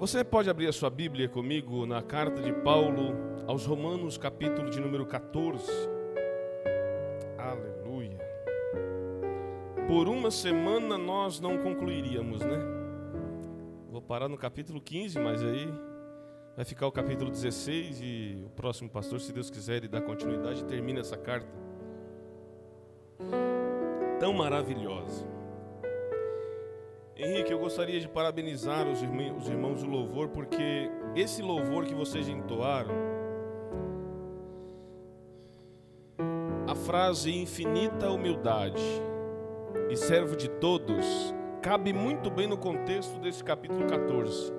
Você pode abrir a sua Bíblia comigo na carta de Paulo aos Romanos, capítulo de número 14. Aleluia. Por uma semana nós não concluiríamos, né? Vou parar no capítulo 15, mas aí vai ficar o capítulo 16 e o próximo pastor, se Deus quiser, ele dá continuidade e termina essa carta. Tão maravilhosa. Henrique, eu gostaria de parabenizar os irmãos, os irmãos do louvor, porque esse louvor que vocês entoaram, a frase infinita humildade e servo de todos, cabe muito bem no contexto desse capítulo 14.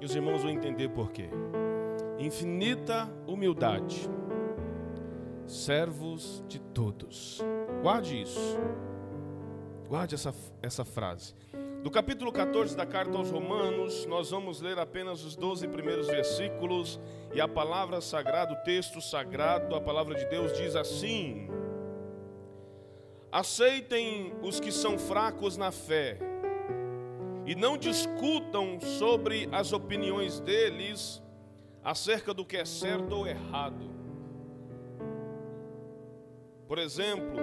E os irmãos vão entender por quê. Infinita humildade, servos de todos. Guarde isso. Guarde essa, essa frase. Do capítulo 14 da carta aos Romanos, nós vamos ler apenas os 12 primeiros versículos e a palavra sagrada, o texto sagrado, a palavra de Deus diz assim: Aceitem os que são fracos na fé e não discutam sobre as opiniões deles acerca do que é certo ou errado. Por exemplo,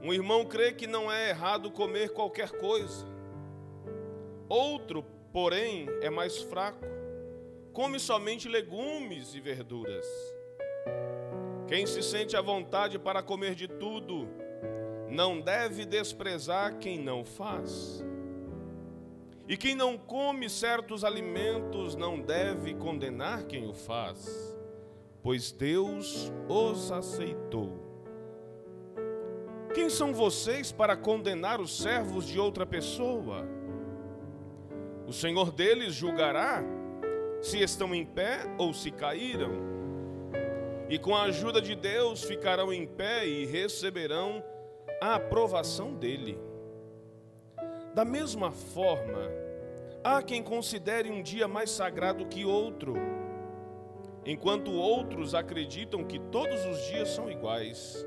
um irmão crê que não é errado comer qualquer coisa. Outro, porém, é mais fraco, come somente legumes e verduras. Quem se sente à vontade para comer de tudo, não deve desprezar quem não faz. E quem não come certos alimentos não deve condenar quem o faz, pois Deus os aceitou. Quem são vocês para condenar os servos de outra pessoa? O Senhor deles julgará se estão em pé ou se caíram. E com a ajuda de Deus ficarão em pé e receberão a aprovação dele. Da mesma forma, há quem considere um dia mais sagrado que outro, enquanto outros acreditam que todos os dias são iguais.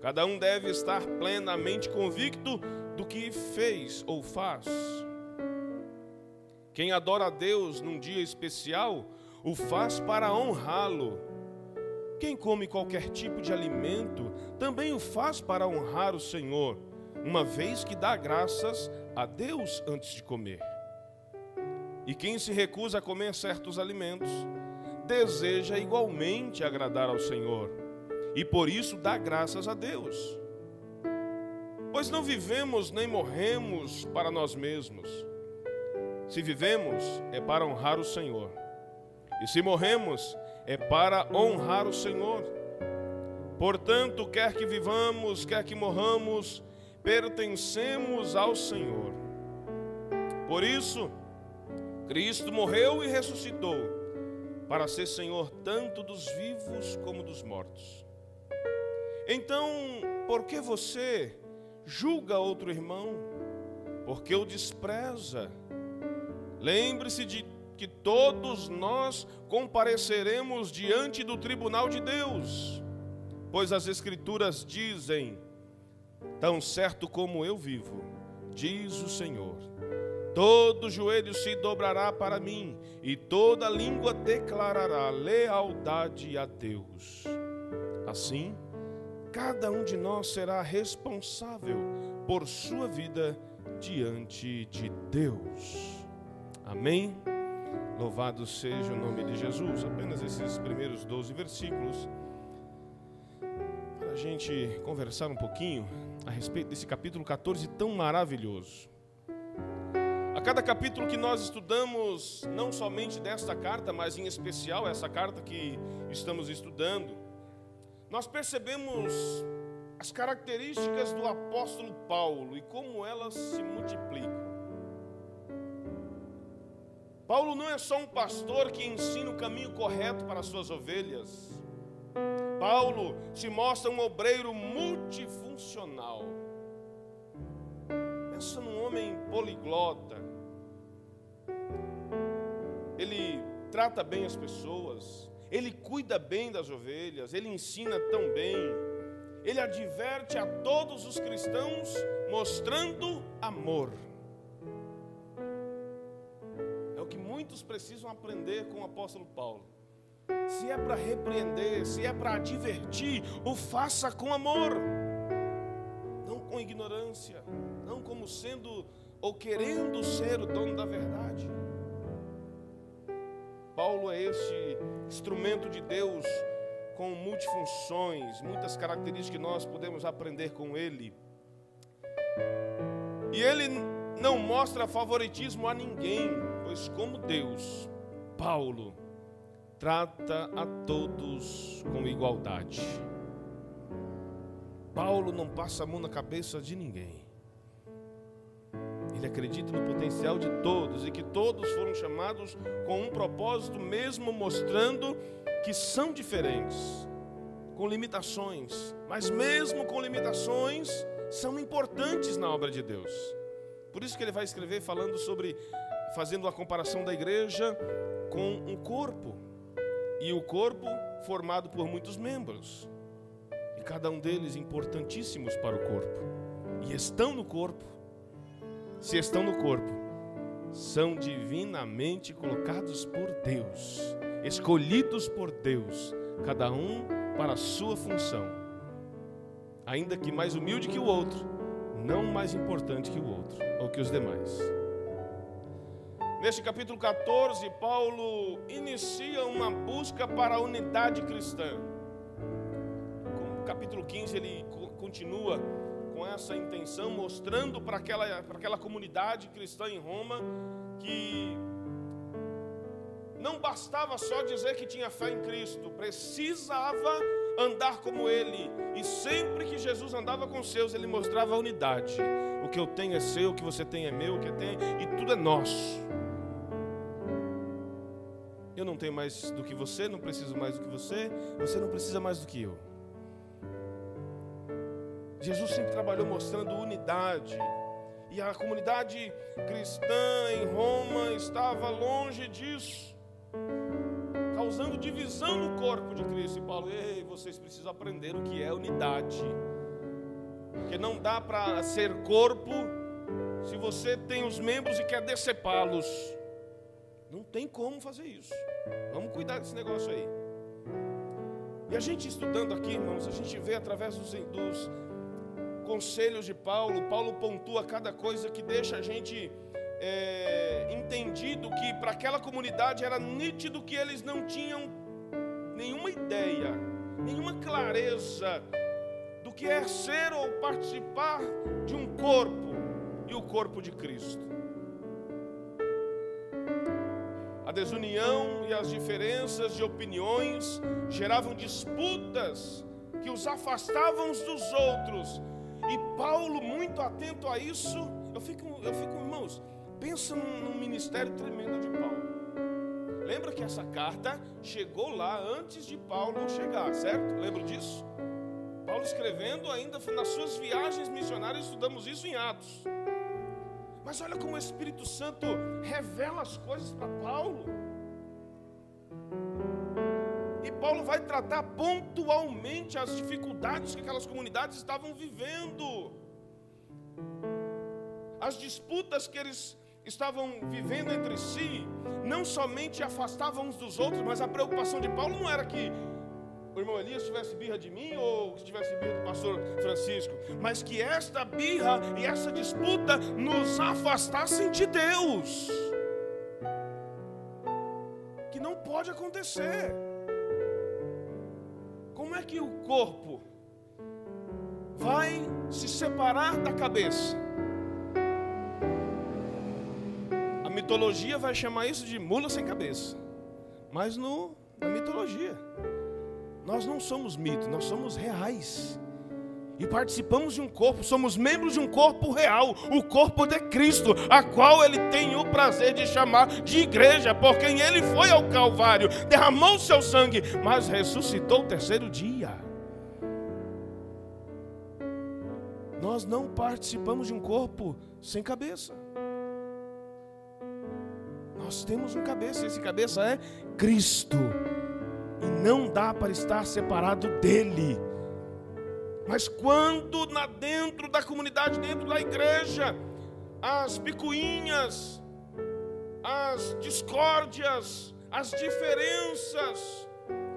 Cada um deve estar plenamente convicto do que fez ou faz. Quem adora a Deus num dia especial, o faz para honrá-lo. Quem come qualquer tipo de alimento, também o faz para honrar o Senhor, uma vez que dá graças a Deus antes de comer. E quem se recusa a comer certos alimentos, deseja igualmente agradar ao Senhor, e por isso dá graças a Deus. Pois não vivemos nem morremos para nós mesmos se vivemos, é para honrar o Senhor. E se morremos, é para honrar o Senhor. Portanto, quer que vivamos, quer que morramos, pertencemos ao Senhor. Por isso, Cristo morreu e ressuscitou, para ser Senhor tanto dos vivos como dos mortos. Então, por que você julga outro irmão? Porque o despreza? Lembre-se de que todos nós compareceremos diante do tribunal de Deus, pois as Escrituras dizem: Tão certo como eu vivo, diz o Senhor, todo joelho se dobrará para mim e toda língua declarará lealdade a Deus. Assim, cada um de nós será responsável por sua vida diante de Deus. Amém? Louvado seja o nome de Jesus. Apenas esses primeiros 12 versículos para a gente conversar um pouquinho a respeito desse capítulo 14 tão maravilhoso. A cada capítulo que nós estudamos, não somente desta carta, mas em especial essa carta que estamos estudando, nós percebemos as características do apóstolo Paulo e como elas se multiplicam. Paulo não é só um pastor que ensina o caminho correto para as suas ovelhas. Paulo se mostra um obreiro multifuncional. Pensa num homem poliglota. Ele trata bem as pessoas, ele cuida bem das ovelhas, ele ensina tão bem, ele adverte a todos os cristãos mostrando amor. Que muitos precisam aprender com o apóstolo Paulo. Se é para repreender, se é para advertir, o faça com amor, não com ignorância, não como sendo ou querendo ser o dono da verdade. Paulo é este instrumento de Deus com multifunções, muitas características que nós podemos aprender com ele. E ele não mostra favoritismo a ninguém, pois como Deus, Paulo trata a todos com igualdade. Paulo não passa a mão na cabeça de ninguém. Ele acredita no potencial de todos e que todos foram chamados com um propósito, mesmo mostrando que são diferentes, com limitações, mas mesmo com limitações, são importantes na obra de Deus. Por isso que ele vai escrever falando sobre, fazendo a comparação da igreja com um corpo, e o corpo formado por muitos membros, e cada um deles importantíssimos para o corpo, e estão no corpo. Se estão no corpo, são divinamente colocados por Deus, escolhidos por Deus, cada um para a sua função, ainda que mais humilde que o outro, não mais importante que o outro ou que os demais. Neste capítulo 14, Paulo inicia uma busca para a unidade cristã. No capítulo 15, ele continua com essa intenção, mostrando para aquela, para aquela comunidade cristã em Roma que não bastava só dizer que tinha fé em Cristo, precisava andar como Ele. E sempre que Jesus andava com seus, Ele mostrava a unidade. O que eu tenho é seu, o que você tem é meu, o que tem, e tudo é nosso. Tenho mais do que você, não preciso mais do que você, você não precisa mais do que eu. Jesus sempre trabalhou mostrando unidade. E a comunidade cristã em Roma estava longe disso, causando divisão no corpo de Cristo. E Paulo, ei, vocês precisam aprender o que é unidade. Porque não dá para ser corpo se você tem os membros e quer decepá-los. Não tem como fazer isso. Vamos cuidar desse negócio aí. E a gente estudando aqui, irmãos, a gente vê através dos, dos conselhos de Paulo, Paulo pontua cada coisa que deixa a gente é, entendido que para aquela comunidade era nítido que eles não tinham nenhuma ideia, nenhuma clareza do que é ser ou participar de um corpo e o corpo de Cristo. A desunião e as diferenças de opiniões geravam disputas que os afastavam uns dos outros e Paulo, muito atento a isso, eu fico, eu fico irmãos, pensa num, ministério tremendo de Paulo. Lembra que essa carta chegou lá antes de Paulo chegar, certo? Lembra disso? Paulo escrevendo ainda nas suas viagens missionárias, estudamos isso em Atos. Mas olha como o Espírito Santo revela as coisas para Paulo. Paulo vai tratar pontualmente as dificuldades que aquelas comunidades estavam vivendo, as disputas que eles estavam vivendo entre si, não somente afastavam uns dos outros, mas a preocupação de Paulo não era que o irmão Elias tivesse birra de mim ou que tivesse birra do pastor Francisco, mas que esta birra e essa disputa nos afastassem de Deus. Que não pode acontecer. Como é que o corpo vai se separar da cabeça? A mitologia vai chamar isso de mula sem cabeça. Mas no, na mitologia, nós não somos mitos, nós somos reais e participamos de um corpo, somos membros de um corpo real, o corpo de Cristo, a qual ele tem o prazer de chamar de igreja, por quem ele foi ao Calvário, derramou seu sangue, mas ressuscitou o terceiro dia. Nós não participamos de um corpo sem cabeça. Nós temos um cabeça, esse cabeça é Cristo. E não dá para estar separado dele. Mas quando na dentro da comunidade, dentro da igreja, as picuinhas, as discórdias, as diferenças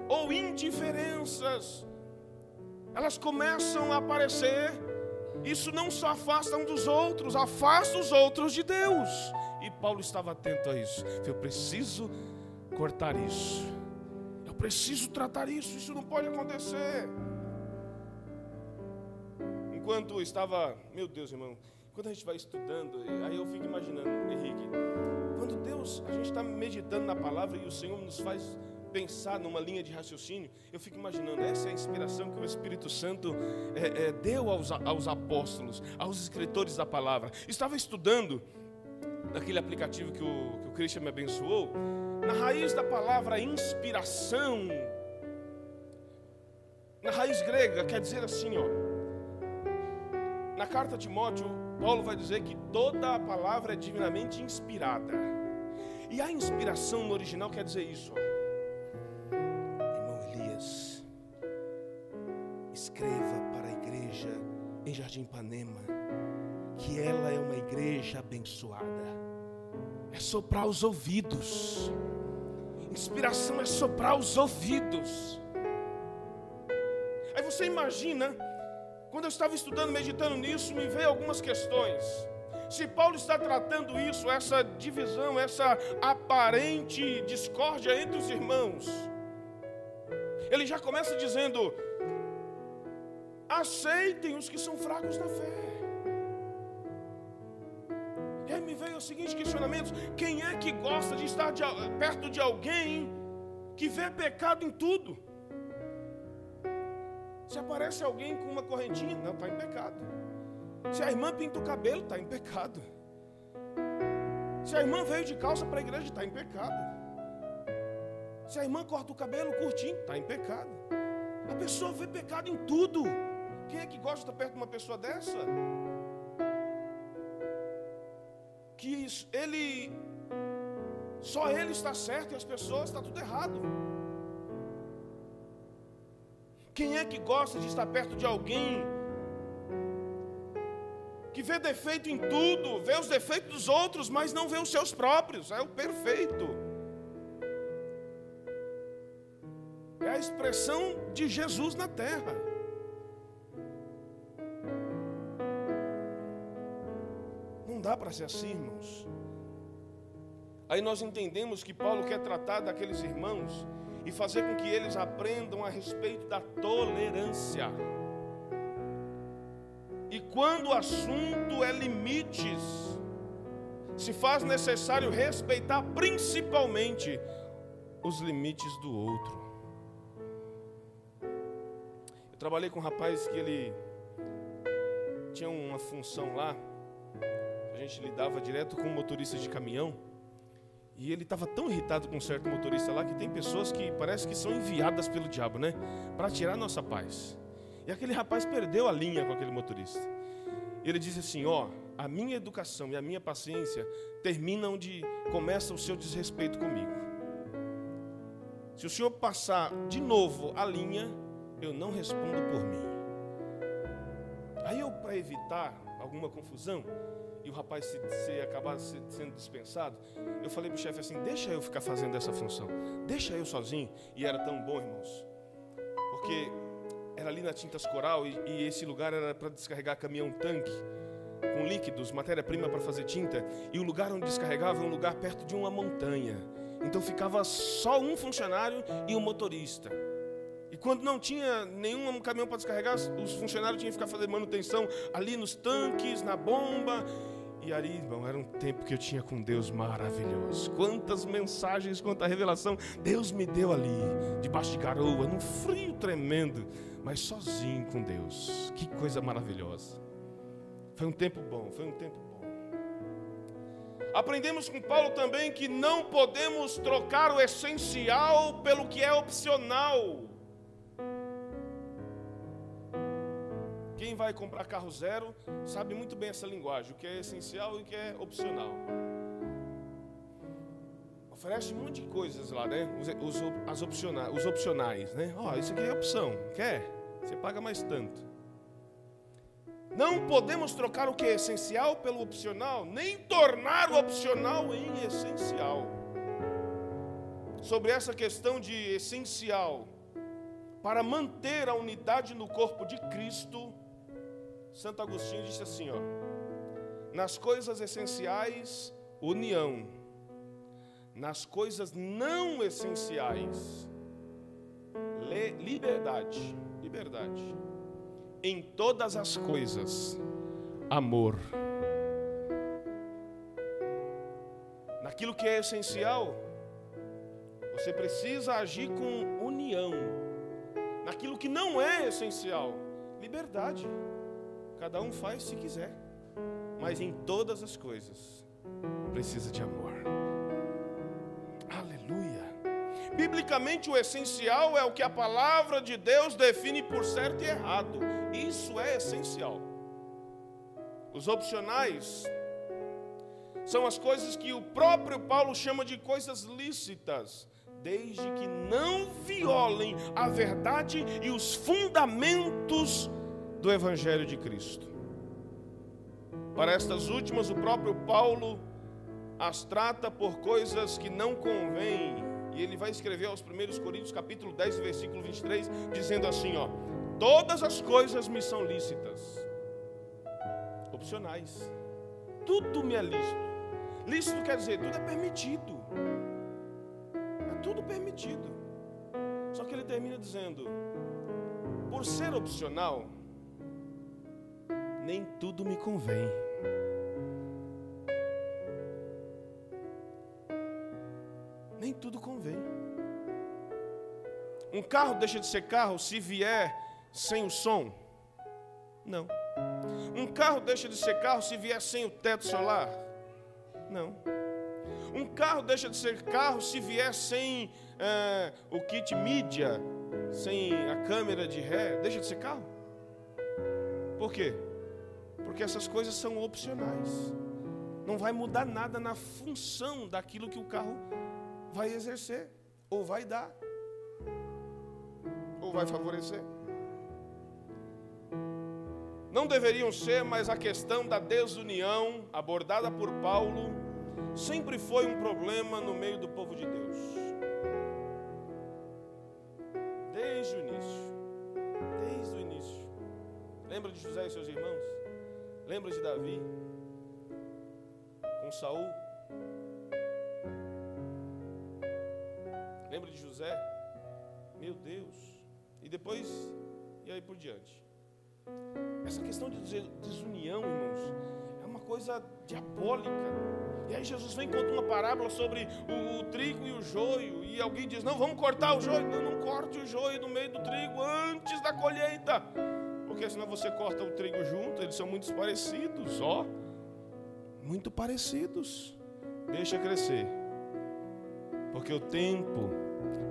ou indiferenças, elas começam a aparecer. Isso não só afasta um dos outros, afasta os outros de Deus. E Paulo estava atento a isso. Eu preciso cortar isso. Preciso tratar isso. Isso não pode acontecer. Enquanto estava, meu Deus, irmão, quando a gente vai estudando, aí eu fico imaginando, Henrique, quando Deus, a gente está meditando na palavra e o Senhor nos faz pensar numa linha de raciocínio, eu fico imaginando, essa é a inspiração que o Espírito Santo é, é, deu aos, aos apóstolos, aos escritores da palavra. Estava estudando naquele aplicativo que o, que o Christian me abençoou, na raiz da palavra inspiração, na raiz grega, quer dizer assim, ó. Na carta de Timóteo, Paulo vai dizer que toda a palavra é divinamente inspirada. E a inspiração no original quer dizer isso, ó. Escreva para a igreja em Jardim Ipanema que ela é uma igreja abençoada. É soprar os ouvidos. Inspiração é soprar os ouvidos. Aí você imagina, quando eu estava estudando, meditando nisso, me veio algumas questões. Se Paulo está tratando isso, essa divisão, essa aparente discórdia entre os irmãos, ele já começa dizendo: aceitem os que são fracos na fé. E aí me veio o seguinte questionamento: quem é que gosta de estar de, perto de alguém que vê pecado em tudo? Se aparece alguém com uma correntinha, não, está em pecado. Se a irmã pinta o cabelo, está em pecado. Se a irmã veio de calça para a igreja, está em pecado. Se a irmã corta o cabelo curtinho, está em pecado. A pessoa vê pecado em tudo. Quem é que gosta de estar perto de uma pessoa dessa? Que ele só ele está certo e as pessoas está tudo errado. Quem é que gosta de estar perto de alguém que vê defeito em tudo, vê os defeitos dos outros, mas não vê os seus próprios? É o perfeito. É a expressão de Jesus na terra. Dá para ser assim, irmãos. Aí nós entendemos que Paulo quer tratar daqueles irmãos e fazer com que eles aprendam a respeito da tolerância. E quando o assunto é limites, se faz necessário respeitar principalmente os limites do outro. Eu trabalhei com um rapaz que ele tinha uma função lá a gente lidava direto com motoristas de caminhão. E ele estava tão irritado com um certo motorista lá que tem pessoas que parece que são enviadas pelo diabo, né? Para tirar nossa paz. E aquele rapaz perdeu a linha com aquele motorista. Ele disse assim: Ó, a minha educação e a minha paciência terminam onde começa o seu desrespeito comigo. Se o senhor passar de novo a linha, eu não respondo por mim. Aí eu, para evitar alguma confusão, e o rapaz se, se acabar sendo dispensado, eu falei para o chefe assim: deixa eu ficar fazendo essa função, deixa eu sozinho. E era tão bom, irmãos, porque era ali na Tintas Coral e, e esse lugar era para descarregar caminhão-tanque com líquidos, matéria-prima para fazer tinta, e o lugar onde descarregava é um lugar perto de uma montanha. Então ficava só um funcionário e um motorista. E quando não tinha nenhum caminhão para descarregar, os funcionários tinham que ficar fazendo manutenção ali nos tanques, na bomba. E ali, irmão, era um tempo que eu tinha com Deus maravilhoso. Quantas mensagens, quanta revelação Deus me deu ali, debaixo de garoa, num frio tremendo, mas sozinho com Deus. Que coisa maravilhosa. Foi um tempo bom, foi um tempo bom. Aprendemos com Paulo também que não podemos trocar o essencial pelo que é opcional. Quem vai comprar carro zero sabe muito bem essa linguagem, o que é essencial e o que é opcional. Oferece um monte de coisas lá, né? Os, as opcionais, os opcionais, né? Ó, oh, isso aqui é opção. Quer? Você paga mais tanto. Não podemos trocar o que é essencial pelo opcional, nem tornar o opcional em essencial. Sobre essa questão de essencial, para manter a unidade no corpo de Cristo, Santo Agostinho disse assim, ó: Nas coisas essenciais, união. Nas coisas não essenciais, liberdade, liberdade em todas as coisas amor. Naquilo que é essencial, você precisa agir com união. Naquilo que não é essencial, liberdade. Cada um faz se quiser. Mas em todas as coisas, precisa de amor. Biblicamente, o essencial é o que a palavra de Deus define por certo e errado. Isso é essencial. Os opcionais são as coisas que o próprio Paulo chama de coisas lícitas, desde que não violem a verdade e os fundamentos do Evangelho de Cristo. Para estas últimas, o próprio Paulo as trata por coisas que não convêm e ele vai escrever aos primeiros Coríntios, capítulo 10, versículo 23, dizendo assim, ó: Todas as coisas me são lícitas, opcionais. Tudo me é lícito. Lícito quer dizer, tudo é permitido. É tudo permitido. Só que ele termina dizendo: por ser opcional, nem tudo me convém. nem tudo convém. Um carro deixa de ser carro se vier sem o som? Não. Um carro deixa de ser carro se vier sem o teto solar? Não. Um carro deixa de ser carro se vier sem é, o kit mídia, sem a câmera de ré, deixa de ser carro? Por quê? Porque essas coisas são opcionais. Não vai mudar nada na função daquilo que o carro vai exercer, ou vai dar, ou vai favorecer. Não deveriam ser, mas a questão da desunião, abordada por Paulo, sempre foi um problema no meio do povo de Deus. Desde o início. Desde o início. Lembra de José e seus irmãos? Lembra de Davi? Com Saul? Lembra de José? Meu Deus. E depois, e aí por diante. Essa questão de desunião, irmãos, é uma coisa diabólica. E aí Jesus vem e conta uma parábola sobre o, o, trigo e o joio. E alguém diz: Não, vamos cortar o joio. Não, não corte o joio no meio do trigo antes da colheita. Porque senão você corta o trigo junto, eles são muito parecidos, ó. Muito parecidos. Deixa crescer. Porque o tempo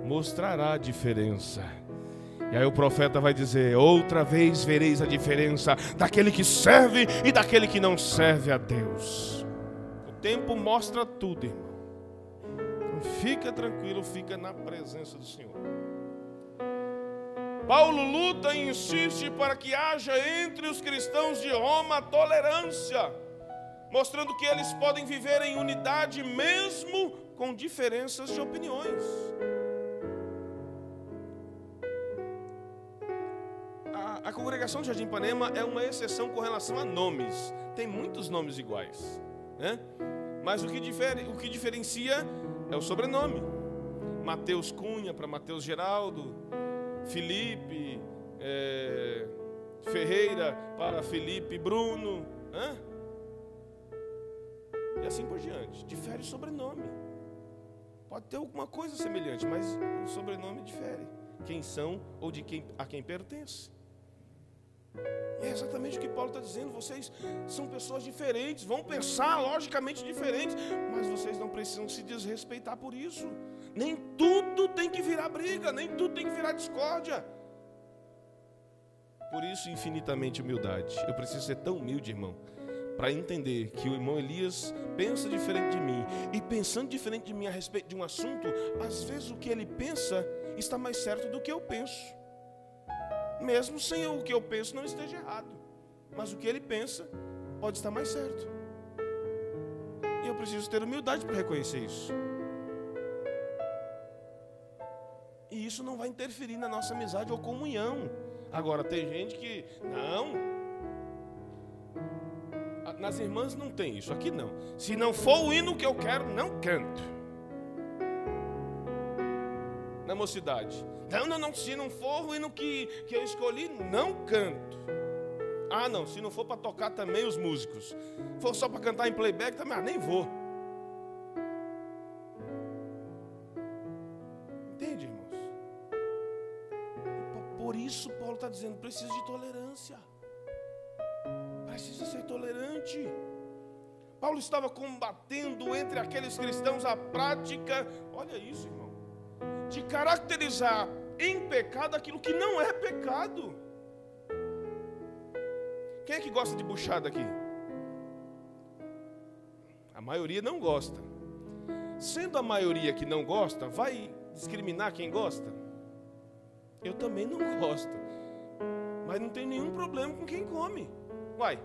mostrará a diferença. E aí o profeta vai dizer: Outra vez vereis a diferença daquele que serve e daquele que não serve a Deus. O tempo mostra tudo, irmão. Então fica tranquilo, fica na presença do Senhor. Paulo luta e insiste para que haja entre os cristãos de Roma tolerância, mostrando que eles podem viver em unidade mesmo com diferenças de opiniões. a congregação de Jardim Panema é uma exceção com relação a nomes. Tem muitos nomes iguais. Né? Mas o que, difere, o que diferencia é o sobrenome. Mateus Cunha para Mateus Geraldo, Felipe é, Ferreira para Felipe Bruno. Né? E assim por diante. Difere o sobrenome. Pode ter alguma coisa semelhante, mas o sobrenome difere. Quem são ou de quem, a quem pertence. E é exatamente o que Paulo está dizendo. Vocês são pessoas diferentes, vão pensar logicamente diferentes, mas vocês não precisam se desrespeitar por isso. Nem tudo tem que virar briga, nem tudo tem que virar discórdia. Por isso, infinitamente humildade. Eu preciso ser tão humilde, irmão, para entender que o irmão Elias pensa diferente de mim. E pensando diferente de mim a respeito de um assunto, às vezes o que ele pensa está mais certo do que eu penso mesmo sem o que eu penso não esteja errado. mas o que ele pensa pode estar mais certo. E eu preciso ter humildade para reconhecer isso. E isso não vai interferir na nossa amizade ou comunhão. Agora, tem gente que, não. Nas irmãs não tem isso, aqui não. Se não for o hino que eu quero, não canto. Na mocidade. Não, não, não. Se não for o hino que, que eu escolhi, não canto. Ah, não. Se não for para tocar também os músicos. For só para cantar em playback também, ah, nem vou. Entende, irmãos? Por isso Paulo está dizendo: precisa de tolerância. Precisa ser tolerante. Paulo estava combatendo entre aqueles cristãos a prática, olha isso, irmão, de caracterizar em pecado aquilo que não é pecado. Quem é que gosta de buchada aqui? A maioria não gosta. Sendo a maioria que não gosta, vai discriminar quem gosta? Eu também não gosto. Mas não tem nenhum problema com quem come. Uai.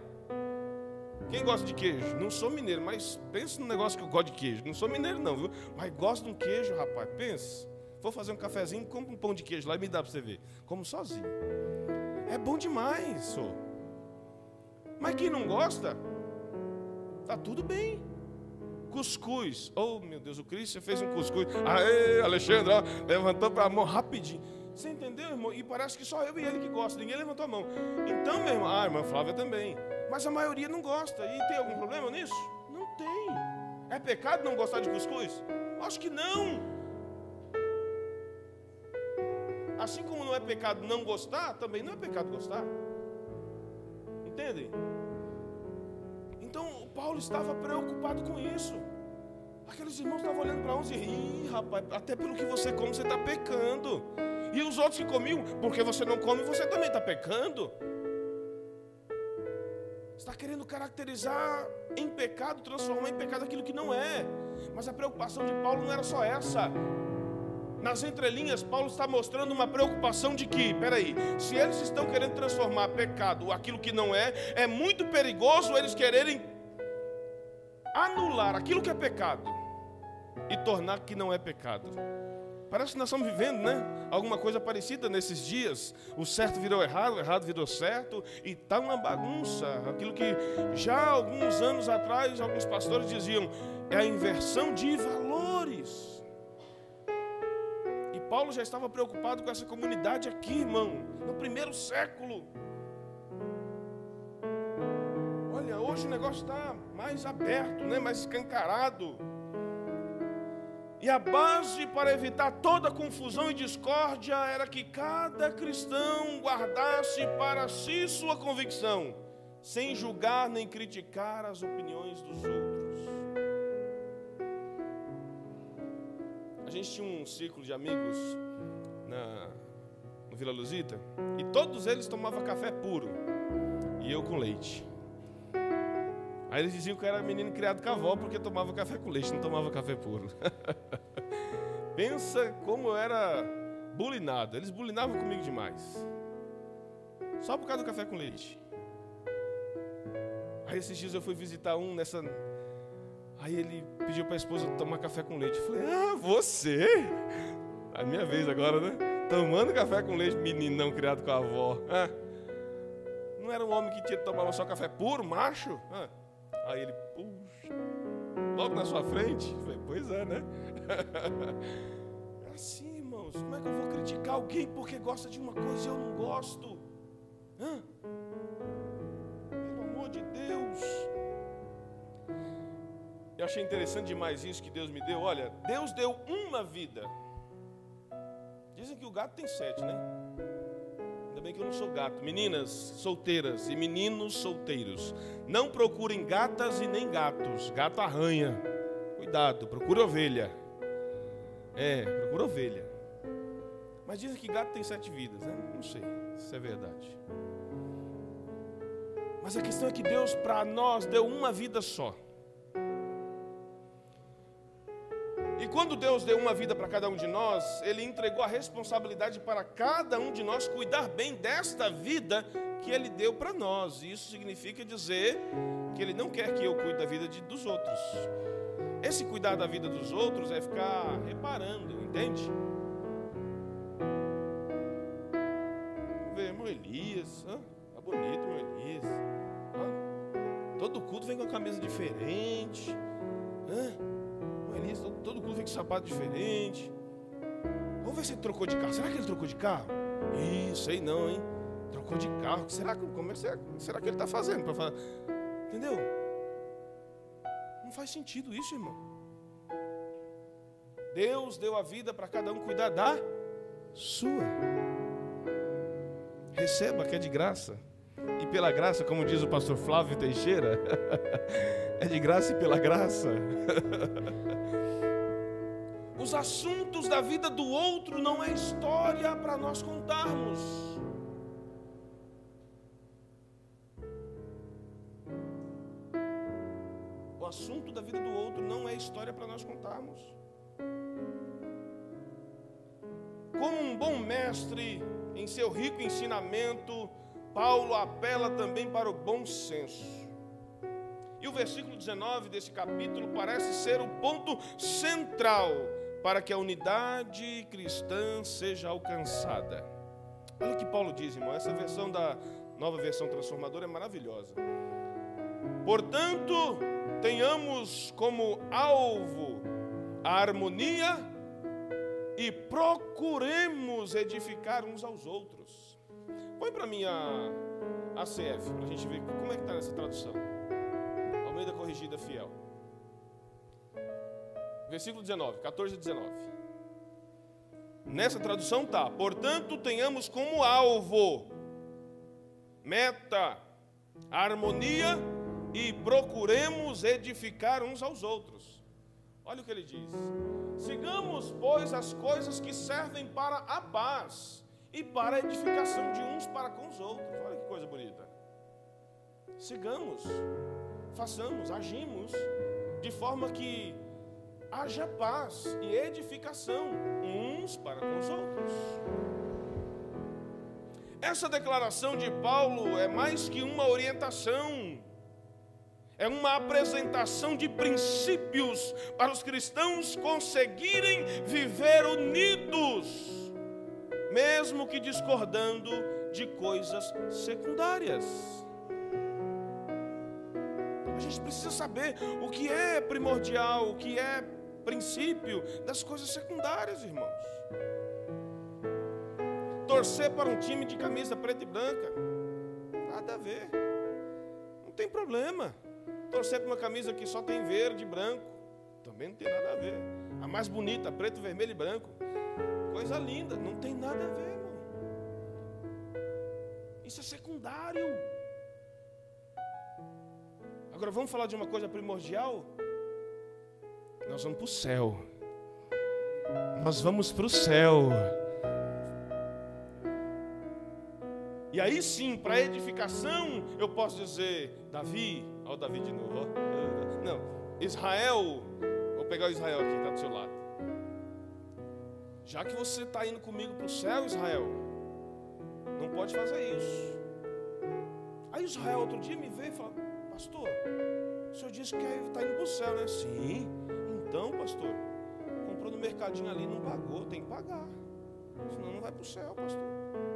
Quem gosta de queijo? Não sou mineiro, mas pensa no negócio que eu gosto de queijo. Não sou mineiro, não, viu? Mas gosto de um queijo, rapaz. Pensa. Vou fazer um cafezinho, compra um pão de queijo lá e me dá para você ver. Como sozinho. É bom demais, sou. Mas quem não gosta, tá tudo bem. Cuscuz. Oh, meu Deus, o Cristo fez um cuscuz. Aê, Alexandre, levantou para a mão rapidinho. Você entendeu, irmão? E parece que só eu e ele que gosta. Ninguém levantou a mão. Então, meu irmão, ah, a irmã Flávia também. Mas a maioria não gosta. E tem algum problema nisso? Não tem. É pecado não gostar de cuscuz? Acho que não. Assim como não é pecado não gostar, também não é pecado gostar. Entendem? Então, Paulo estava preocupado com isso. Aqueles irmãos estavam olhando para uns e, ih, rapaz, até pelo que você come, você está pecando. E os outros que comiam, porque você não come, você também está pecando. Está querendo caracterizar em pecado, transformar em pecado aquilo que não é. Mas a preocupação de Paulo não era só essa. Nas entrelinhas, Paulo está mostrando uma preocupação de que, peraí, se eles estão querendo transformar pecado aquilo que não é, é muito perigoso eles quererem anular aquilo que é pecado e tornar que não é pecado. Parece que nós estamos vivendo, né? Alguma coisa parecida nesses dias. O certo virou errado, o errado virou certo, e está uma bagunça. Aquilo que já alguns anos atrás alguns pastores diziam é a inversão de valores. Paulo já estava preocupado com essa comunidade aqui, irmão, no primeiro século. Olha, hoje o negócio está mais aberto, né? mais escancarado. E a base para evitar toda confusão e discórdia era que cada cristão guardasse para si sua convicção, sem julgar nem criticar as opiniões dos outros. A gente tinha um círculo de amigos na no Vila Luzita e todos eles tomavam café puro e eu com leite. Aí eles diziam que eu era menino criado com a avó porque tomava café com leite, não tomava café puro. Pensa como eu era bulinado. Eles bulinavam comigo demais. Só por causa do café com leite. Aí esses dias eu fui visitar um nessa. Aí ele pediu para a esposa tomar café com leite. Eu falei, ah, você? A minha vez agora, né? Tomando café com leite, menino não criado com a avó. Ah. Não era um homem que tinha tomava só café puro, macho? Ah. Aí ele, puxa, logo na sua frente. Eu falei, pois é, né? É assim, irmãos, como é que eu vou criticar alguém porque gosta de uma coisa e eu não gosto? Hã? Pelo amor de Deus. Achei interessante demais isso que Deus me deu. Olha, Deus deu uma vida. Dizem que o gato tem sete, né? Ainda bem que eu não sou gato. Meninas solteiras e meninos solteiros, não procurem gatas e nem gatos. Gato arranha. Cuidado, procura ovelha. É, procura ovelha. Mas dizem que gato tem sete vidas, né? Não sei se é verdade. Mas a questão é que Deus para nós deu uma vida só. E quando Deus deu uma vida para cada um de nós, Ele entregou a responsabilidade para cada um de nós cuidar bem desta vida que Ele deu para nós. E isso significa dizer que Ele não quer que eu cuide da vida de, dos outros. Esse cuidar da vida dos outros é ficar reparando, entende? Ver, irmão Elias, tá bonito, irmão Elias. todo culto vem com uma camisa diferente. Irmão Todo, todo culto vem com sapato diferente. Vamos ver se ele trocou de carro. Será que ele trocou de carro? Isso, sei não, hein? Trocou de carro. Será que, como é, será, que ele está fazendo? Pra falar? Entendeu? Não faz sentido isso, irmão. Deus deu a vida para cada um cuidar da sua. Receba que é de graça. E pela graça, como diz o pastor Flávio Teixeira, é de graça e pela graça. Os assuntos da vida do outro não é história para nós contarmos. O assunto da vida do outro não é história para nós contarmos. Como um bom mestre em seu rico ensinamento, Paulo apela também para o bom senso. E o versículo 19 desse capítulo parece ser o ponto central para que a unidade cristã seja alcançada. Olha o que Paulo diz, irmão. Essa versão da nova versão transformadora é maravilhosa. Portanto, tenhamos como alvo a harmonia e procuremos edificar uns aos outros. Põe para mim a ACF, para a gente ver como é que está nessa tradução. Almeida Corrigida Fiel. Versículo 19, 14 e 19. Nessa tradução tá, portanto, tenhamos como alvo, meta, harmonia e procuremos edificar uns aos outros. Olha o que ele diz: sigamos, pois, as coisas que servem para a paz e para a edificação de uns para com os outros. Olha que coisa bonita. Sigamos, façamos, agimos de forma que haja paz e edificação uns para com os outros. Essa declaração de Paulo é mais que uma orientação, é uma apresentação de princípios para os cristãos conseguirem viver unidos, mesmo que discordando de coisas secundárias. A gente precisa saber o que é primordial, o que é princípio das coisas secundárias, irmãos. Torcer para um time de camisa preta e branca, nada a ver. Não tem problema. Torcer para uma camisa que só tem verde e branco, também não tem nada a ver. A mais bonita, preto, vermelho e branco. Coisa linda, não tem nada a ver, irmão. Isso é secundário. Agora vamos falar de uma coisa primordial? Nós vamos para o céu. Nós vamos para o céu. E aí sim, para edificação, eu posso dizer, Davi, olha o Davi de novo. Não, Israel, vou pegar o Israel aqui, está do seu lado. Já que você está indo comigo para o céu, Israel, não pode fazer isso. Aí Israel outro dia me veio e falou, pastor, o senhor disse que está indo para o céu, né? Sim. Então, pastor, comprou no mercadinho ali, não pagou, tem que pagar. Senão não vai para o céu, pastor.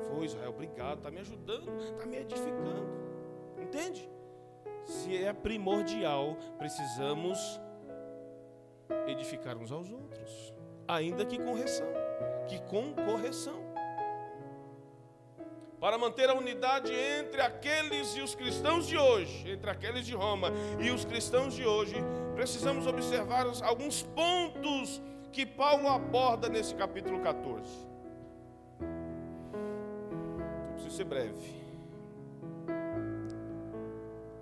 Foi, Israel, obrigado, está me ajudando, está me edificando. Entende? Se é primordial, precisamos edificar uns aos outros. Ainda que com correção, que com correção. Para manter a unidade entre aqueles e os cristãos de hoje, entre aqueles de Roma e os cristãos de hoje, precisamos observar alguns pontos que Paulo aborda nesse capítulo 14. Eu preciso ser breve.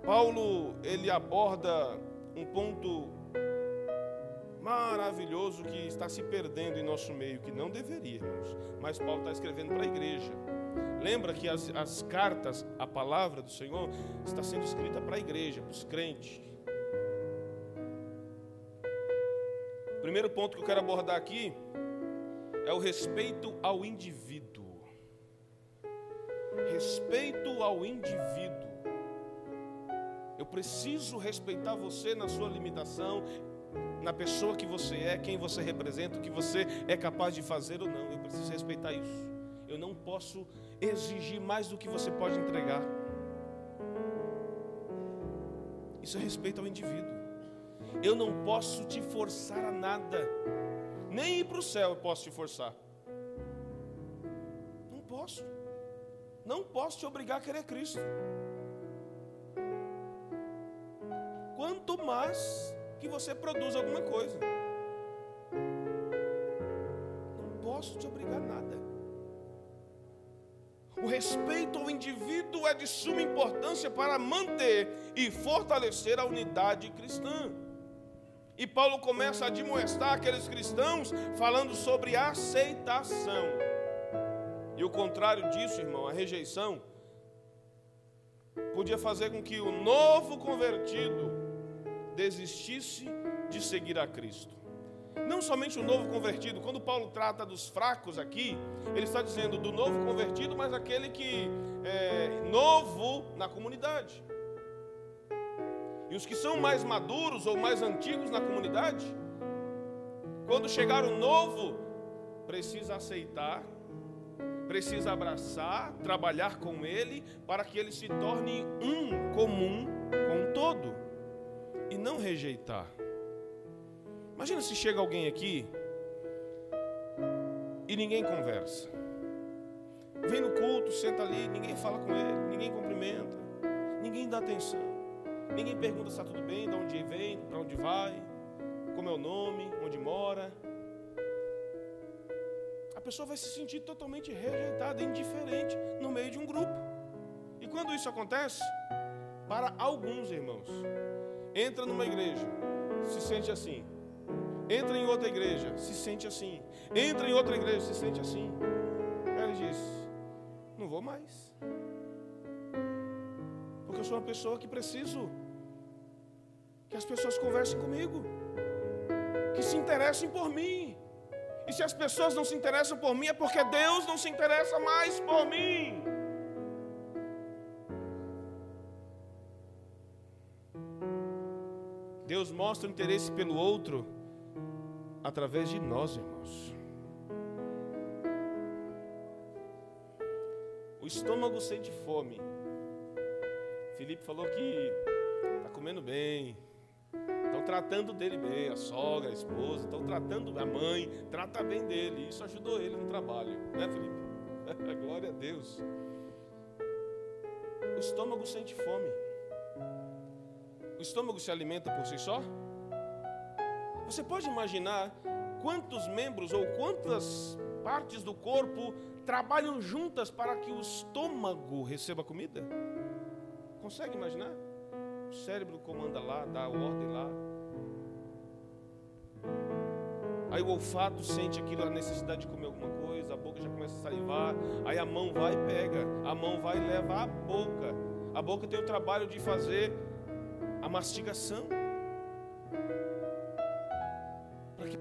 Paulo, ele aborda um ponto maravilhoso que está se perdendo em nosso meio, que não deveríamos, mas Paulo está escrevendo para a igreja. Lembra que as, as cartas, a palavra do Senhor, está sendo escrita para a igreja, para os crentes. Primeiro ponto que eu quero abordar aqui é o respeito ao indivíduo. Respeito ao indivíduo. Eu preciso respeitar você na sua limitação, na pessoa que você é, quem você representa, o que você é capaz de fazer ou não. Eu preciso respeitar isso. Eu não posso exigir mais do que você pode entregar. Isso é respeito ao indivíduo. Eu não posso te forçar a nada. Nem ir para o céu eu posso te forçar. Não posso. Não posso te obrigar a querer Cristo. Quanto mais que você produza alguma coisa. Não posso te obrigar a nada. O respeito ao indivíduo é de suma importância para manter e fortalecer a unidade cristã. E Paulo começa a admoestar aqueles cristãos falando sobre aceitação. E o contrário disso, irmão, a rejeição, podia fazer com que o novo convertido desistisse de seguir a Cristo. Não somente o novo convertido, quando Paulo trata dos fracos aqui, ele está dizendo do novo convertido, mas aquele que é novo na comunidade. E os que são mais maduros ou mais antigos na comunidade, quando chegar o novo, precisa aceitar, precisa abraçar, trabalhar com ele, para que ele se torne um comum com todo, e não rejeitar. Imagina se chega alguém aqui e ninguém conversa. Vem no culto, senta ali, ninguém fala com ele, ninguém cumprimenta, ninguém dá atenção, ninguém pergunta se está tudo bem, de onde vem, para onde vai, como é o nome, onde mora. A pessoa vai se sentir totalmente rejeitada, indiferente no meio de um grupo. E quando isso acontece, para alguns irmãos, entra numa igreja, se sente assim, Entra em outra igreja, se sente assim. Entra em outra igreja, se sente assim. Ele diz: Não vou mais. Porque eu sou uma pessoa que preciso que as pessoas conversem comigo, que se interessem por mim. E se as pessoas não se interessam por mim, é porque Deus não se interessa mais por mim. Deus mostra o interesse pelo outro através de nós, irmãos. O estômago sente fome. Felipe falou que está comendo bem. Estão tratando dele bem, a sogra, a esposa, estão tratando a mãe, trata bem dele. Isso ajudou ele no trabalho, né, Felipe? Glória a Deus. O estômago sente fome. O estômago se alimenta por si só? Você pode imaginar quantos membros ou quantas partes do corpo trabalham juntas para que o estômago receba comida? Consegue imaginar? O cérebro comanda lá, dá a ordem lá. Aí o olfato sente aquilo, a necessidade de comer alguma coisa, a boca já começa a salivar, aí a mão vai e pega, a mão vai e leva a boca. A boca tem o trabalho de fazer a mastigação.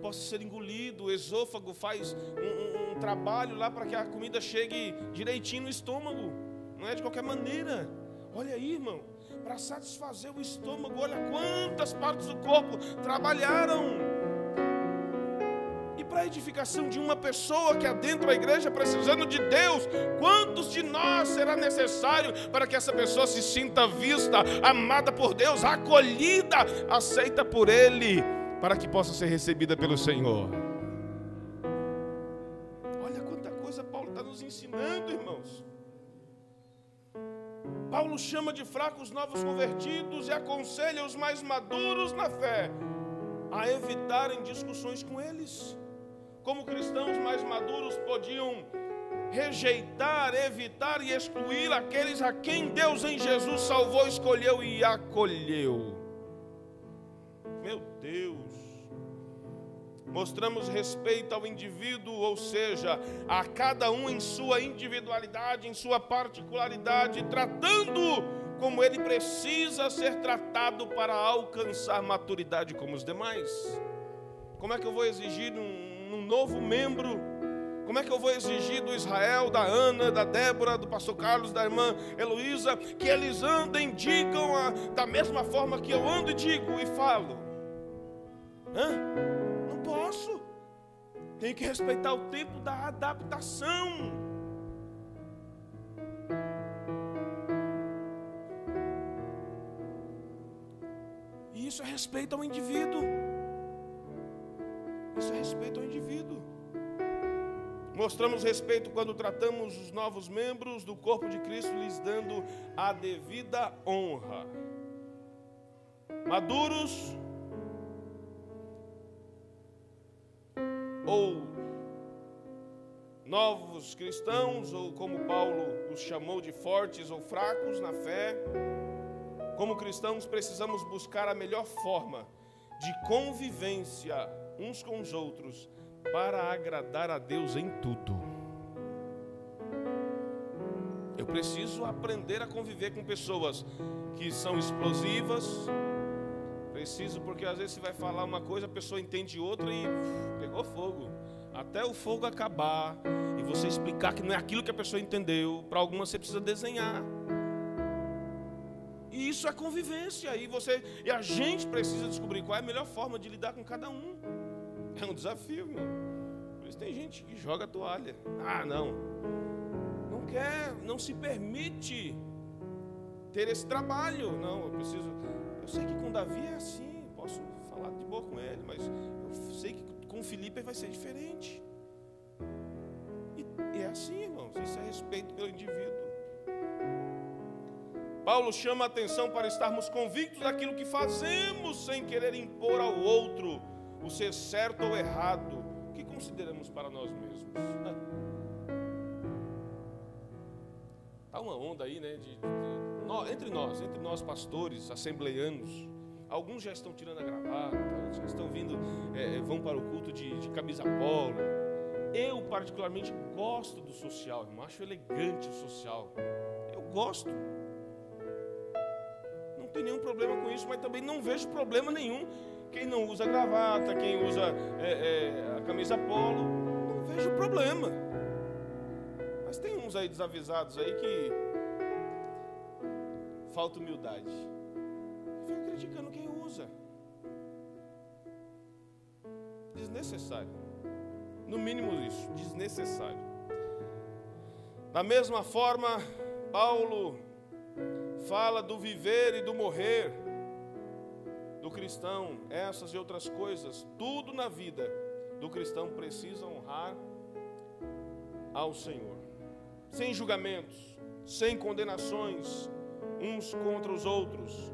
possa ser engolido. O esôfago faz um, um, um trabalho lá para que a comida chegue direitinho no estômago. Não é de qualquer maneira. Olha aí, irmão. Para satisfazer o estômago, olha quantas partes do corpo trabalharam. E para a edificação de uma pessoa que adentra a igreja precisando de Deus, quantos de nós será necessário para que essa pessoa se sinta vista, amada por Deus, acolhida, aceita por Ele? para que possa ser recebida pelo Senhor. Paulo chama de fracos novos convertidos e aconselha os mais maduros na fé a evitarem discussões com eles. Como cristãos mais maduros podiam rejeitar, evitar e excluir aqueles a quem Deus em Jesus salvou, escolheu e acolheu. Meu Deus. Mostramos respeito ao indivíduo, ou seja, a cada um em sua individualidade, em sua particularidade, tratando como ele precisa ser tratado para alcançar maturidade como os demais. Como é que eu vou exigir um, um novo membro? Como é que eu vou exigir do Israel, da Ana, da Débora, do pastor Carlos, da irmã Heloísa, que eles andem, digam a, da mesma forma que eu ando e digo e falo? Hã? Tenho que respeitar o tempo da adaptação. E isso é respeito ao indivíduo. Isso é respeito ao indivíduo. Mostramos respeito quando tratamos os novos membros do corpo de Cristo, lhes dando a devida honra. Maduros ou novos cristãos, ou como Paulo os chamou de fortes ou fracos na fé, como cristãos precisamos buscar a melhor forma de convivência uns com os outros para agradar a Deus em tudo. Eu preciso aprender a conviver com pessoas que são explosivas. Preciso, porque às vezes você vai falar uma coisa, a pessoa entende outra e pegou fogo. Até o fogo acabar e você explicar que não é aquilo que a pessoa entendeu. Para algumas você precisa desenhar. E isso é convivência. E você e a gente precisa descobrir qual é a melhor forma de lidar com cada um. É um desafio, meu. Por isso tem gente que joga a toalha. Ah, não. Não quer, não se permite ter esse trabalho. Não, eu preciso. Eu sei que com Davi é assim, posso falar de boa com ele, mas eu sei que com Felipe vai ser diferente. E, é assim, irmãos. Isso é respeito pelo indivíduo. Paulo chama a atenção para estarmos convictos daquilo que fazemos sem querer impor ao outro o ser certo ou errado que consideramos para nós mesmos. Há uma onda aí, né? De, de, entre nós, entre nós pastores, assembleianos, alguns já estão tirando a gravata, já estão vindo, é, é, vão para o culto de, de camisa polo. Eu, particularmente, gosto do social, irmão, acho elegante o social. Eu gosto. Não tem nenhum problema com isso, mas também não vejo problema nenhum quem não usa gravata, quem usa é, é, a camisa polo, não vejo problema. Mas tem uns aí desavisados aí que falta humildade. Fica criticando quem usa. Desnecessário. No mínimo isso, desnecessário. Da mesma forma, Paulo fala do viver e do morrer do cristão, essas e outras coisas, tudo na vida do cristão precisa honrar ao Senhor. Sem julgamentos, sem condenações uns contra os outros,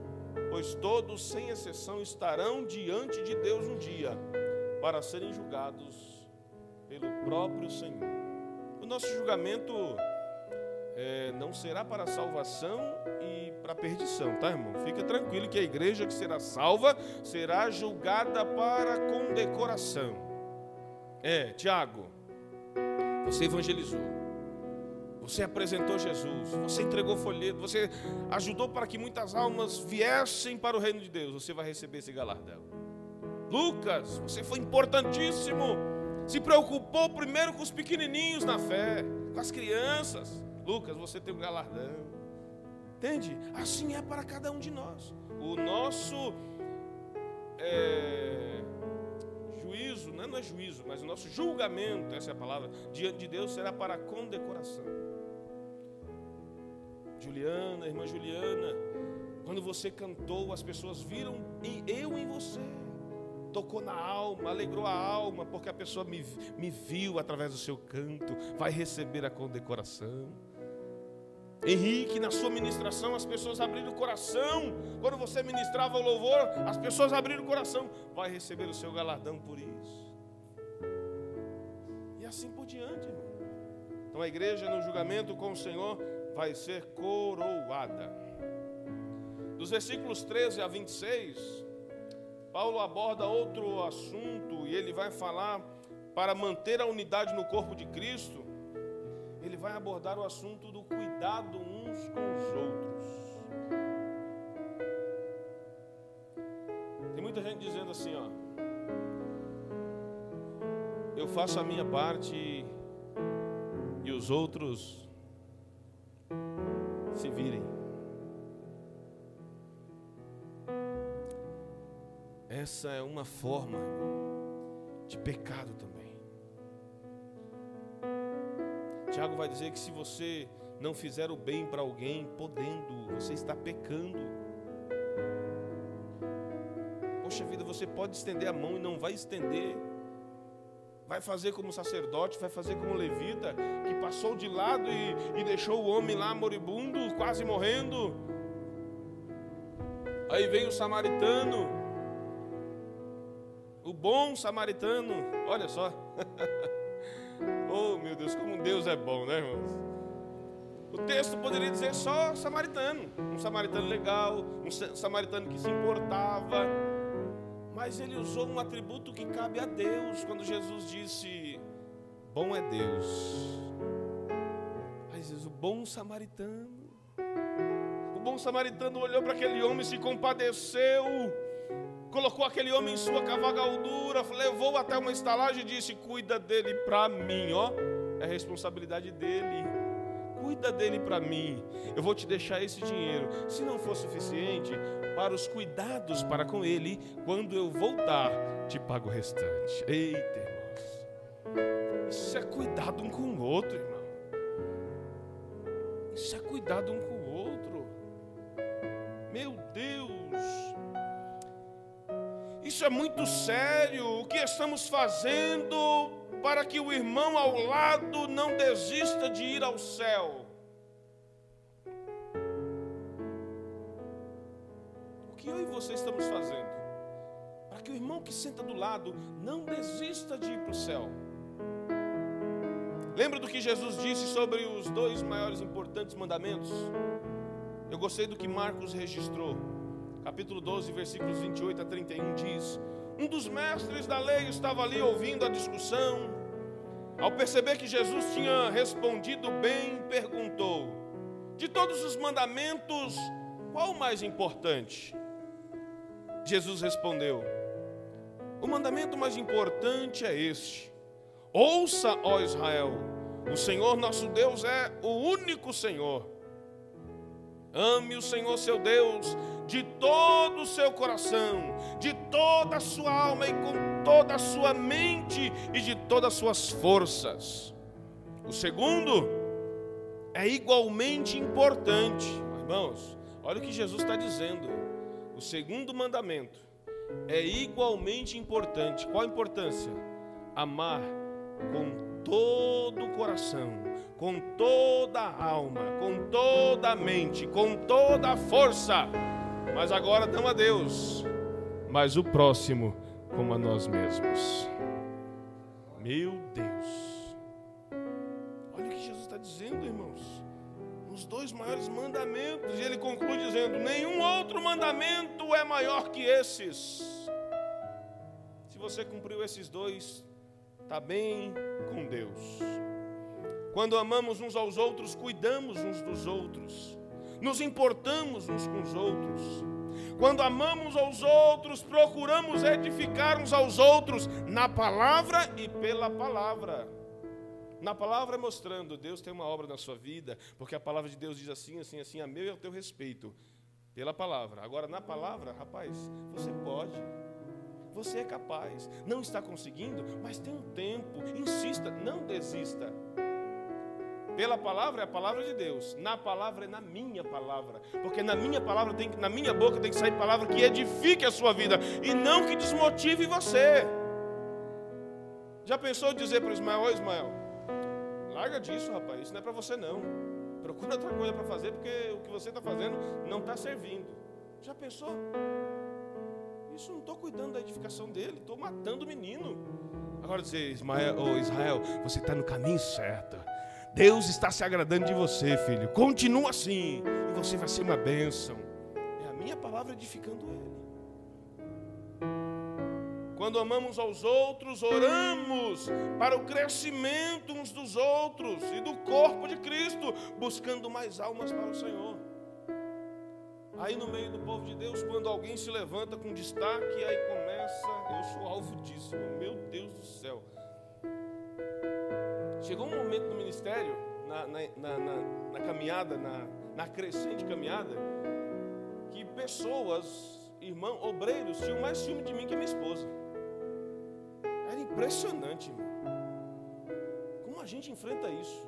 pois todos, sem exceção, estarão diante de Deus um dia para serem julgados pelo próprio Senhor. O nosso julgamento é, não será para salvação e para perdição, tá, irmão? Fica tranquilo que a igreja que será salva será julgada para condecoração. É, Tiago, você evangelizou, você apresentou Jesus, você entregou folheto, você ajudou para que muitas almas viessem para o reino de Deus, você vai receber esse galardão. Lucas, você foi importantíssimo, se preocupou primeiro com os pequenininhos na fé, com as crianças. Lucas, você tem um galardão. Entende? Assim é para cada um de nós. O nosso é, juízo, não é, não é juízo, mas o nosso julgamento, essa é a palavra, diante de Deus será para condecoração. Juliana, irmã Juliana, quando você cantou, as pessoas viram e eu em você. Tocou na alma, alegrou a alma, porque a pessoa me, me viu através do seu canto, vai receber a condecoração. Henrique, na sua ministração, as pessoas abriram o coração. Quando você ministrava o louvor, as pessoas abriram o coração. Vai receber o seu galardão por isso. E assim por diante, irmão. Então a igreja no julgamento com o Senhor vai ser coroada. Dos versículos 13 a 26, Paulo aborda outro assunto e ele vai falar para manter a unidade no corpo de Cristo ele vai abordar o assunto do cuidado uns com os outros. Tem muita gente dizendo assim, ó. eu faço a minha parte e os outros se virem. Essa é uma forma de pecado também. Tiago vai dizer que se você não fizer o bem para alguém, podendo, você está pecando. Poxa vida, você pode estender a mão e não vai estender. Vai fazer como sacerdote, vai fazer como levita, que passou de lado e, e deixou o homem lá moribundo, quase morrendo. Aí vem o samaritano, o bom samaritano, olha só. oh meu Deus, como Deus é bom, né, irmãos? O texto poderia dizer só samaritano, um samaritano legal, um samaritano que se importava. Mas ele usou um atributo que cabe a Deus quando Jesus disse: Bom é Deus. Mas diz, o bom samaritano. O bom samaritano olhou para aquele homem se compadeceu. Colocou aquele homem em sua cavalgadura, levou até uma estalagem e disse: Cuida dele para mim, ó. É responsabilidade dele cuida dele para mim. Eu vou te deixar esse dinheiro. Se não for suficiente, para os cuidados para com ele, quando eu voltar, te pago o restante. Eita, irmãos. Isso é cuidado um com o outro, irmão. Isso é cuidado um com o outro. Meu Deus. Isso é muito sério. O que estamos fazendo para que o irmão ao lado não desista de ir ao céu. O que eu e você estamos fazendo? Para que o irmão que senta do lado não desista de ir para o céu. Lembra do que Jesus disse sobre os dois maiores importantes mandamentos? Eu gostei do que Marcos registrou. Capítulo 12, versículos 28 a 31 diz: um dos mestres da lei estava ali ouvindo a discussão. Ao perceber que Jesus tinha respondido bem, perguntou: De todos os mandamentos, qual o mais importante? Jesus respondeu: O mandamento mais importante é este: Ouça, ó Israel, o Senhor nosso Deus é o único Senhor. Ame o Senhor seu Deus de todo o seu coração, de toda a sua alma e com toda a sua mente e de todas as suas forças. O segundo é igualmente importante, irmãos. Olha o que Jesus está dizendo. O segundo mandamento é igualmente importante. Qual a importância? Amar com todo o coração, com toda a alma, com toda a mente, com toda a força mas agora não a Deus, mas o próximo como a nós mesmos. Meu Deus. Olha o que Jesus está dizendo, irmãos. Os dois maiores mandamentos. E ele conclui dizendo: Nenhum outro mandamento é maior que esses. Se você cumpriu esses dois, está bem com Deus. Quando amamos uns aos outros, cuidamos uns dos outros nos importamos uns com os outros. Quando amamos aos outros, procuramos edificar uns aos outros na palavra e pela palavra. Na palavra mostrando, Deus tem uma obra na sua vida, porque a palavra de Deus diz assim, assim, assim, a meu e ao teu respeito. Pela palavra. Agora, na palavra, rapaz, você pode. Você é capaz. Não está conseguindo, mas tem um tempo. Insista, não desista. Pela palavra é a palavra de Deus. Na palavra é na minha palavra. Porque na minha palavra tem na minha boca tem que sair palavra que edifique a sua vida e não que desmotive você. Já pensou dizer para o Ismael, ô Ismael, larga disso, rapaz, isso não é para você não. Procura outra coisa para fazer, porque o que você está fazendo não está servindo. Já pensou? Isso não estou cuidando da edificação dele, estou matando o menino. Agora dizer, Ismael, oh Israel, você está no caminho certo. Deus está se agradando de você, filho. Continua assim, e você vai ser uma bênção. É a minha palavra edificando ele. Quando amamos aos outros, oramos para o crescimento uns dos outros e do corpo de Cristo, buscando mais almas para o Senhor. Aí no meio do povo de Deus, quando alguém se levanta com destaque, aí começa, eu sou alvo disso, meu Deus do céu. Chegou um momento no ministério, na, na, na, na, caminhada, na, crescente caminhada, que pessoas, irmãos, obreiros, tinham mais ciúme de mim que a minha esposa. Era impressionante, irmão. Como a gente enfrenta isso?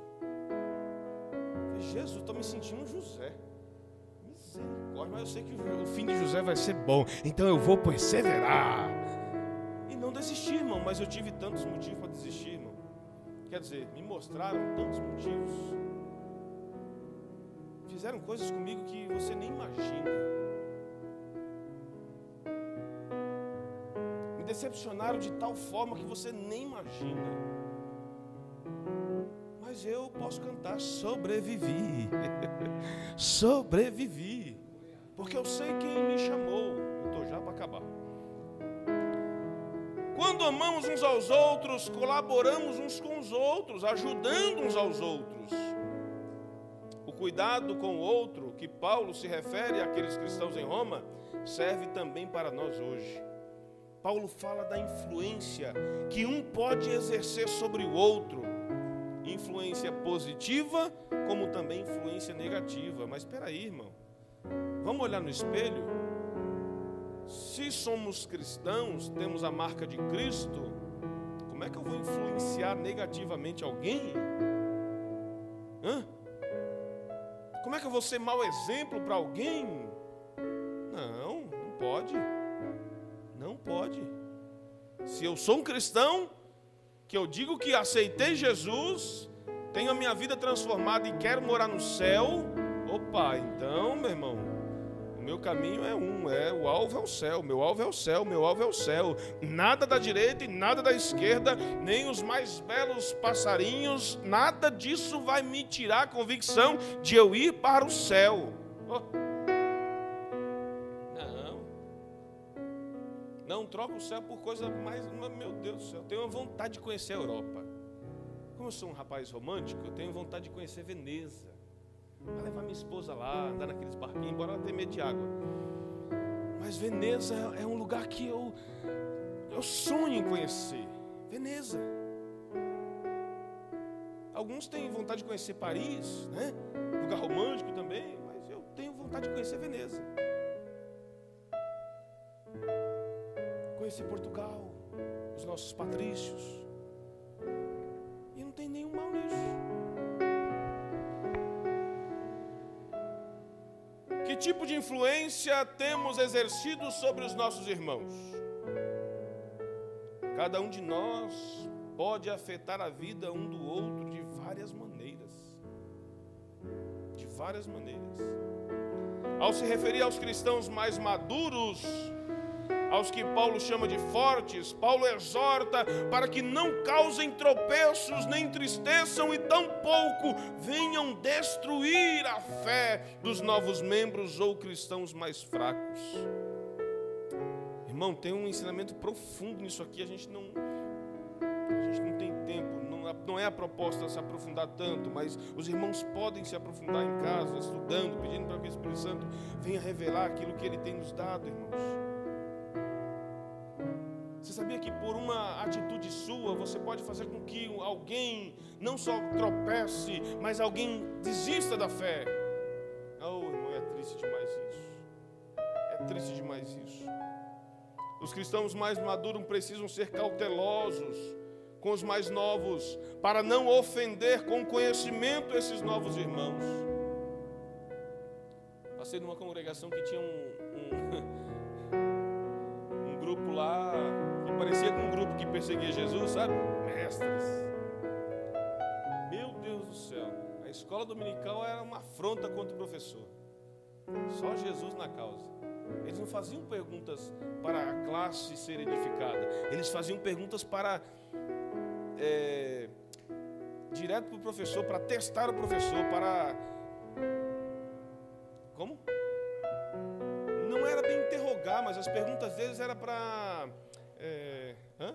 Jesus, estou me sentindo um José. Misericórdia, mas eu sei que o fim de José vai ser bom, então eu vou perseverar. E não desistir, irmão, mas eu tive tantos motivos para desistir, irmão. Quer dizer, me mostraram tantos motivos. Fizeram coisas comigo que você nem imagina. Me decepcionaram de tal forma que você nem imagina mas eu posso cantar sobrevivi. sobrevivi. Porque eu sei quem me chamou. Estou já para acabar. Quando amamos uns aos outros, colaboramos uns com os outros, ajudando uns aos outros. O cuidado com o outro, que Paulo se refere àqueles cristãos em Roma, serve também para nós hoje. Paulo fala da influência que um pode exercer sobre o outro influência positiva, como também influência negativa. Mas espera aí, irmão. Vamos olhar no espelho? Se somos cristãos, temos a marca de Cristo, como é que eu vou influenciar negativamente alguém? Hã? Como é que eu vou ser mau exemplo para alguém? Não, não pode. Não pode. Se eu sou um cristão, que eu digo que aceitei Jesus, tenho a minha vida transformada e quero morar no céu, opa, então, meu irmão, meu caminho é um, é o alvo é o céu, meu alvo é o céu, meu alvo é o céu. Nada da direita e nada da esquerda, nem os mais belos passarinhos, nada disso vai me tirar a convicção de eu ir para o céu. Oh. Não troca o céu por coisa mais. Meu Deus do céu, eu tenho vontade de conhecer a Europa. Como eu sou um rapaz romântico, eu tenho vontade de conhecer Veneza. Para levar minha esposa lá, andar naqueles barquinhos, embora ela tenha medo de água. Mas Veneza é um lugar que eu, eu sonho em conhecer. Veneza. Alguns têm vontade de conhecer Paris, né? Lugar romântico também, mas eu tenho vontade de conhecer Veneza. conhecer Portugal, os nossos patrícios. E não tem nenhum mal nisso. Que tipo de influência temos exercido sobre os nossos irmãos? Cada um de nós pode afetar a vida um do outro de várias maneiras. De várias maneiras. Ao se referir aos cristãos mais maduros, aos que Paulo chama de fortes, Paulo exorta para que não causem tropeços nem entristeçam e tampouco venham destruir a fé dos novos membros ou cristãos mais fracos. Irmão, tem um ensinamento profundo nisso aqui, a gente não a gente não tem tempo, não, não é a proposta se aprofundar tanto, mas os irmãos podem se aprofundar em casa, estudando, pedindo para que o Espírito Santo venha revelar aquilo que ele tem nos dado, irmãos. Você sabia que por uma atitude sua você pode fazer com que alguém não só tropece, mas alguém desista da fé? Oh, irmão, é triste demais isso. É triste demais isso. Os cristãos mais maduros precisam ser cautelosos com os mais novos, para não ofender com conhecimento esses novos irmãos. Passei numa congregação que tinha um, um, um grupo lá parecia com um grupo que perseguia Jesus, sabe? Mestres. Meu Deus do céu. A escola dominical era uma afronta contra o professor. Só Jesus na causa. Eles não faziam perguntas para a classe ser edificada. Eles faziam perguntas para. É, direto para o professor, para testar o professor, para. Como? Não era bem interrogar, mas as perguntas deles eram para é,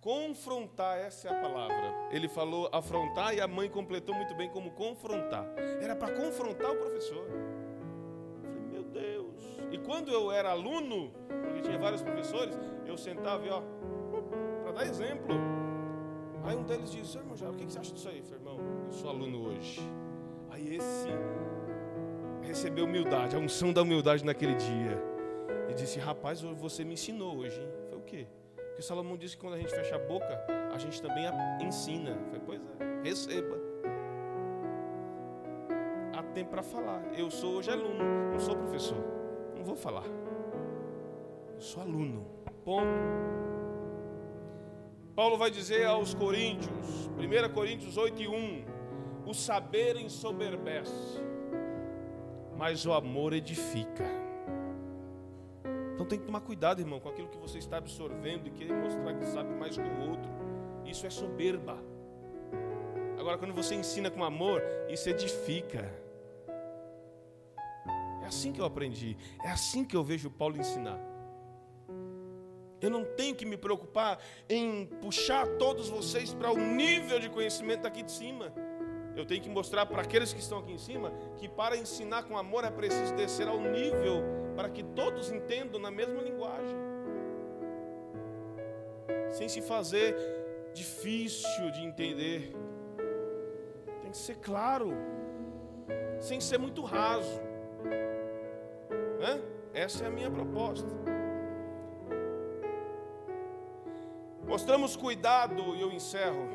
confrontar, essa é a palavra. Ele falou afrontar e a mãe completou muito bem como confrontar. Era para confrontar o professor. Eu falei, meu Deus. E quando eu era aluno, porque tinha vários professores, eu sentava e ó, para dar exemplo. Aí um deles disse, irmão, o que você acha disso aí? Eu falei, irmão, eu sou aluno hoje. Aí esse recebeu humildade, a unção da humildade naquele dia. E disse, rapaz, você me ensinou hoje, hein? Quê? Porque Salomão disse que quando a gente fecha a boca, a gente também ensina. Falei, pois é, receba. Há tempo para falar. Eu sou hoje aluno, não sou professor. Não vou falar. Eu sou aluno. Ponto. Paulo vai dizer aos Coríntios, 1 Coríntios 8 e 1: O saber ensoberbece, mas o amor edifica. Então tem que tomar cuidado, irmão, com aquilo que você está absorvendo e querer mostrar que sabe mais que o outro. Isso é soberba. Agora, quando você ensina com amor, isso edifica. É assim que eu aprendi, é assim que eu vejo Paulo ensinar. Eu não tenho que me preocupar em puxar todos vocês para o nível de conhecimento aqui de cima. Eu tenho que mostrar para aqueles que estão aqui em cima que para ensinar com amor é preciso descer ao nível para que todos entendam na mesma linguagem. Sem se fazer difícil de entender. Tem que ser claro. Sem ser muito raso. Essa é a minha proposta. Mostramos cuidado, e eu encerro,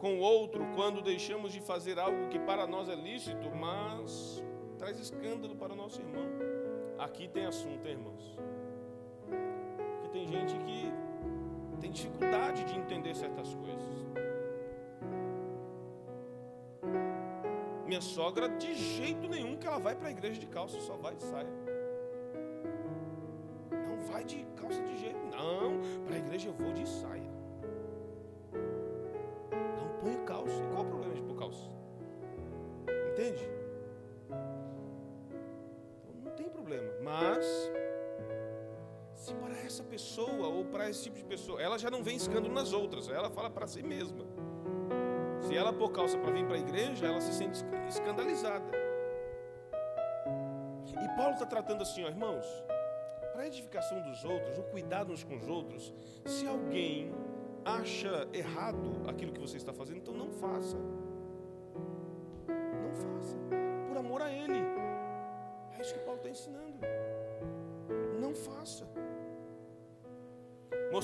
com o outro quando deixamos de fazer algo que para nós é lícito, mas traz escândalo para o nosso irmão. Aqui tem assunto, hein, irmãos. Porque tem gente que tem dificuldade de entender certas coisas. Minha sogra, de jeito nenhum que ela vai para a igreja de calça, só vai de saia vai de calça de jeito. Não, para a igreja eu vou de saia. Entende? Então, não tem problema. Mas se para essa pessoa ou para esse tipo de pessoa, ela já não vem escândalo nas outras, ela fala para si mesma. Se ela pôr calça para vir para a igreja, ela se sente escandalizada. E Paulo está tratando assim, ó, irmãos para a edificação dos outros, o cuidado uns com os outros, se alguém acha errado aquilo que você está fazendo, então não faça.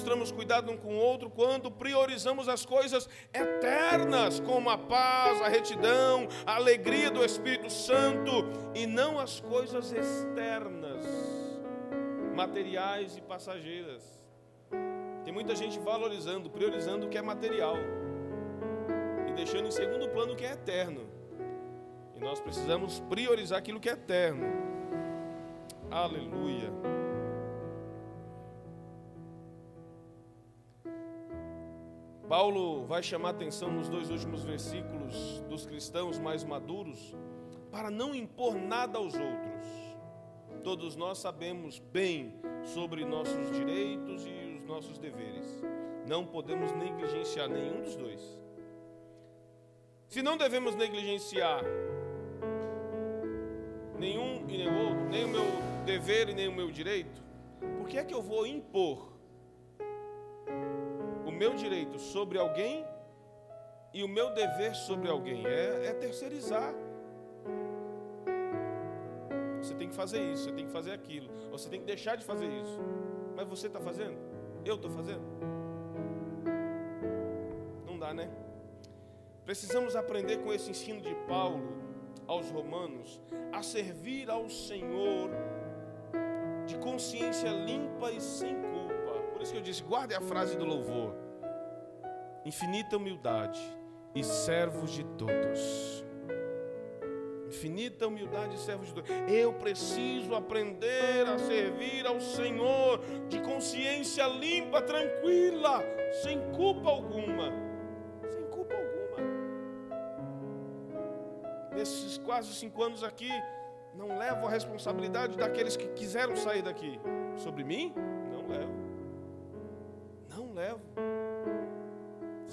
Mostramos cuidado um com o outro quando priorizamos as coisas eternas, como a paz, a retidão, a alegria do Espírito Santo, e não as coisas externas materiais e passageiras. Tem muita gente valorizando, priorizando o que é material e deixando em segundo plano o que é eterno. E nós precisamos priorizar aquilo que é eterno. Aleluia. Paulo vai chamar atenção nos dois últimos versículos dos cristãos mais maduros para não impor nada aos outros Todos nós sabemos bem sobre nossos direitos e os nossos deveres. Não podemos negligenciar nenhum dos dois. Se não devemos negligenciar nenhum e nem outro, nem o meu dever e nem o meu direito, por que é que eu vou impor meu direito sobre alguém e o meu dever sobre alguém? É, é terceirizar. Você tem que fazer isso, você tem que fazer aquilo, você tem que deixar de fazer isso. Mas você está fazendo? Eu estou fazendo? Não dá, né? Precisamos aprender com esse ensino de Paulo aos Romanos a servir ao Senhor de consciência limpa e sem culpa. Por isso que eu disse: guarde a frase do louvor. Infinita humildade e servos de todos infinita humildade, servo de Deus. Eu preciso aprender a servir ao Senhor de consciência limpa, tranquila, sem culpa alguma. Sem culpa alguma. Nesses quase cinco anos aqui, não levo a responsabilidade daqueles que quiseram sair daqui. Sobre mim? Não levo. Não levo.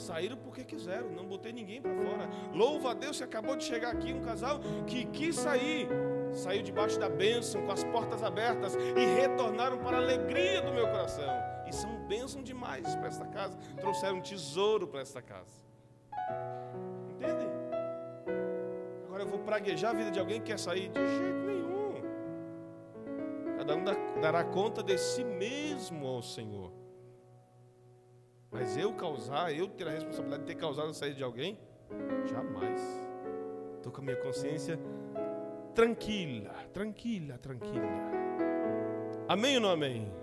Saíram porque quiseram, não botei ninguém para fora. Louva a Deus, você acabou de chegar aqui um casal que quis sair, saiu debaixo da bênção, com as portas abertas e retornaram para a alegria do meu coração. e são bênção demais para esta casa. Trouxeram um tesouro para esta casa. Entende? Agora eu vou praguejar a vida de alguém que quer sair de jeito nenhum. Cada um dará conta de si mesmo ao Senhor. Mas eu causar, eu ter a responsabilidade de ter causado a saída de alguém? Jamais. Estou com a minha consciência tranquila, tranquila, tranquila. Amém ou não amém?